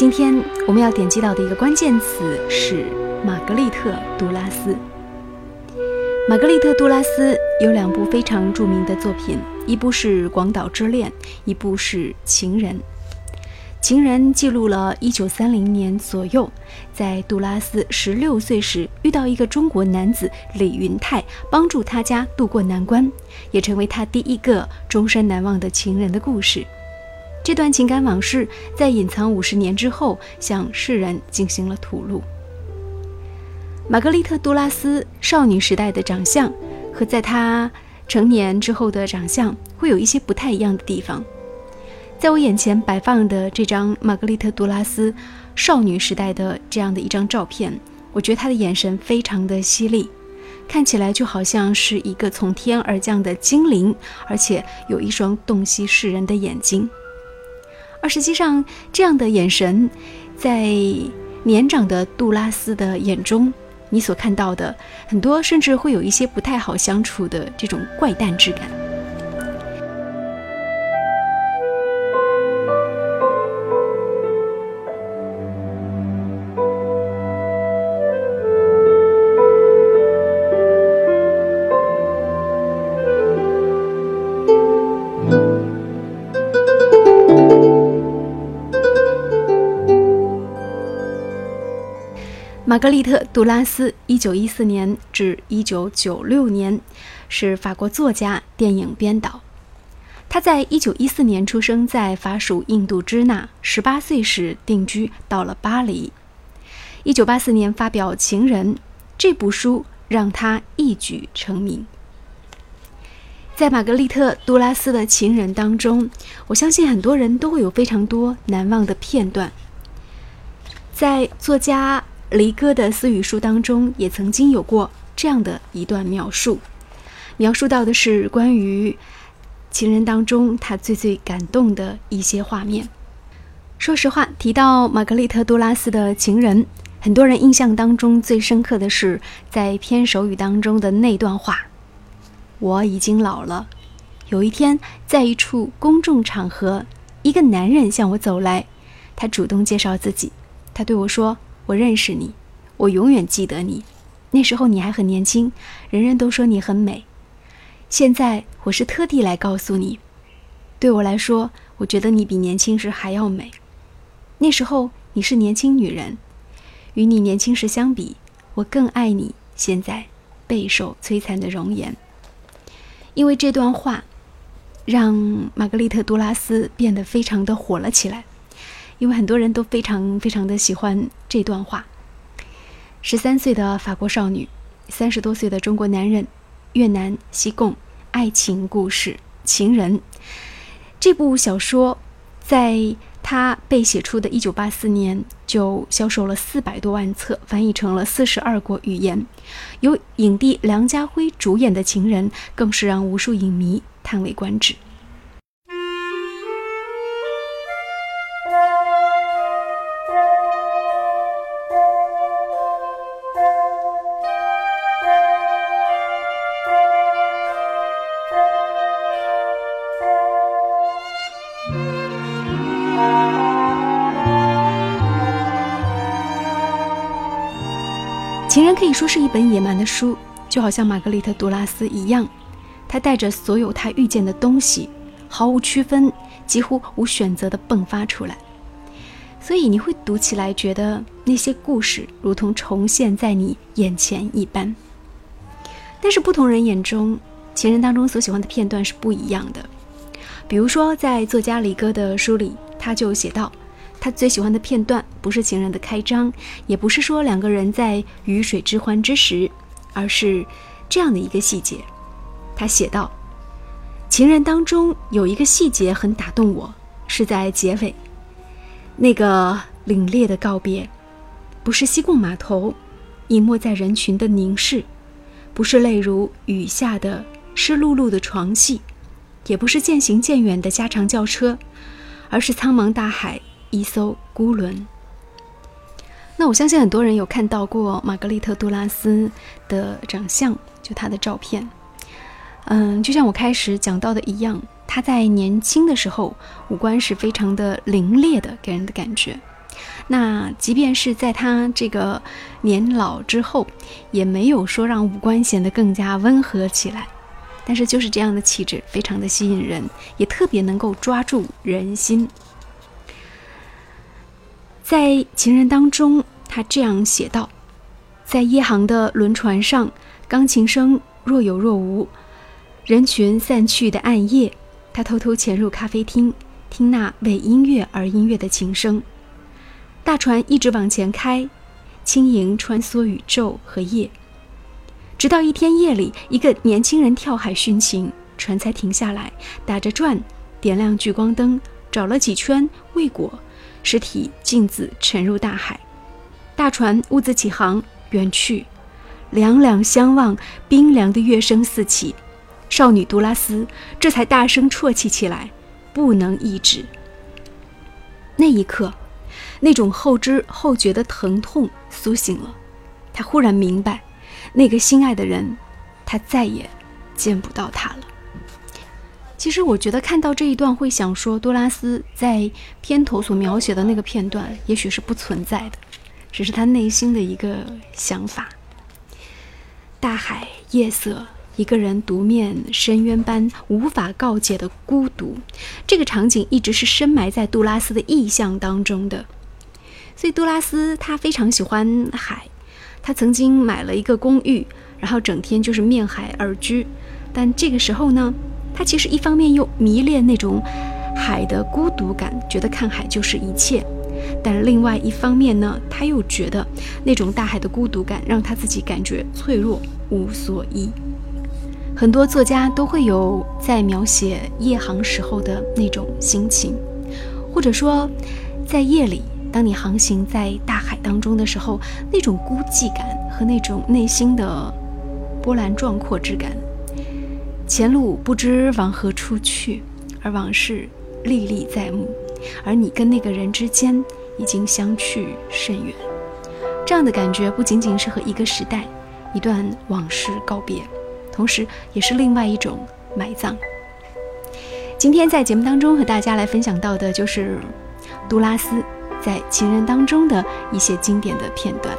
今天我们要点击到的一个关键词是玛格丽特·杜拉斯。玛格丽特·杜拉斯有两部非常著名的作品，一部是《广岛之恋》，一部是《情人》。《情人》记录了1930年左右，在杜拉斯16岁时遇到一个中国男子李云泰，帮助他家渡过难关，也成为他第一个终身难忘的情人的故事。这段情感往事在隐藏五十年之后，向世人进行了吐露。玛格丽特·杜拉斯少女时代的长相和在她成年之后的长相会有一些不太一样的地方。在我眼前摆放的这张玛格丽特·杜拉斯少女时代的这样的一张照片，我觉得她的眼神非常的犀利，看起来就好像是一个从天而降的精灵，而且有一双洞悉世人的眼睛。而实际上，这样的眼神，在年长的杜拉斯的眼中。你所看到的很多，甚至会有一些不太好相处的这种怪诞之感。玛格丽特·杜拉斯（一九一四年至一九九六年）是法国作家、电影编导。他在一九一四年出生在法属印度支那，十八岁时定居到了巴黎。一九八四年发表《情人》这部书，让他一举成名。在玛格丽特·杜拉斯的《情人》当中，我相信很多人都会有非常多难忘的片段。在作家。黎哥的私语书当中也曾经有过这样的一段描述，描述到的是关于情人当中他最最感动的一些画面。说实话，提到玛格丽特·杜拉斯的情人，很多人印象当中最深刻的是在片首语当中的那段话：“我已经老了。有一天，在一处公众场合，一个男人向我走来，他主动介绍自己，他对我说。”我认识你，我永远记得你。那时候你还很年轻，人人都说你很美。现在我是特地来告诉你，对我来说，我觉得你比年轻时还要美。那时候你是年轻女人，与你年轻时相比，我更爱你现在备受摧残的容颜。因为这段话，让玛格丽特·杜拉斯变得非常的火了起来。因为很多人都非常非常的喜欢这段话。十三岁的法国少女，三十多岁的中国男人，越南西贡爱情故事《情人》这部小说，在他被写出的一九八四年就销售了四百多万册，翻译成了四十二国语言。由影帝梁家辉主演的《情人》，更是让无数影迷叹为观止。以说是一本野蛮的书，就好像玛格丽特·杜拉斯一样，她带着所有她遇见的东西，毫无区分，几乎无选择地迸发出来。所以你会读起来觉得那些故事如同重现在你眼前一般。但是不同人眼中，情人当中所喜欢的片段是不一样的。比如说，在作家李哥的书里，他就写道。他最喜欢的片段不是情人的开张，也不是说两个人在鱼水之欢之时，而是这样的一个细节。他写道：“情人当中有一个细节很打动我，是在结尾那个凛冽的告别，不是西贡码头隐没在人群的凝视，不是泪如雨下的湿漉漉的床戏，也不是渐行渐远的加长轿车，而是苍茫大海。”一艘孤轮。那我相信很多人有看到过玛格丽特·杜拉斯的长相，就她的照片。嗯，就像我开始讲到的一样，她在年轻的时候五官是非常的凌冽的，给人的感觉。那即便是在他这个年老之后，也没有说让五官显得更加温和起来。但是就是这样的气质，非常的吸引人，也特别能够抓住人心。在《情人》当中，他这样写道：“在夜航的轮船上，钢琴声若有若无。人群散去的暗夜，他偷偷潜入咖啡厅，听那为音乐而音乐的琴声。大船一直往前开，轻盈穿梭宇宙和夜。直到一天夜里，一个年轻人跳海殉情，船才停下来，打着转，点亮聚光灯，找了几圈未果。”尸体径自沉入大海，大船兀自起航远去，两两相望，冰凉的乐声四起，少女杜拉斯这才大声啜泣起来，不能抑制。那一刻，那种后知后觉的疼痛苏醒了，她忽然明白，那个心爱的人，她再也见不到他了。其实我觉得看到这一段会想说，多拉斯在片头所描写的那个片段，也许是不存在的，只是他内心的一个想法。大海、夜色，一个人独面深渊般无法告解的孤独，这个场景一直是深埋在杜拉斯的意象当中的。所以杜拉斯他非常喜欢海，他曾经买了一个公寓，然后整天就是面海而居。但这个时候呢？他其实一方面又迷恋那种海的孤独感，觉得看海就是一切；但另外一方面呢，他又觉得那种大海的孤独感让他自己感觉脆弱无所依。很多作家都会有在描写夜航时候的那种心情，或者说，在夜里，当你航行在大海当中的时候，那种孤寂感和那种内心的波澜壮阔之感。前路不知往何处去，而往事历历在目，而你跟那个人之间已经相去甚远。这样的感觉不仅仅是和一个时代、一段往事告别，同时也是另外一种埋葬。今天在节目当中和大家来分享到的就是杜拉斯在《情人》当中的一些经典的片段。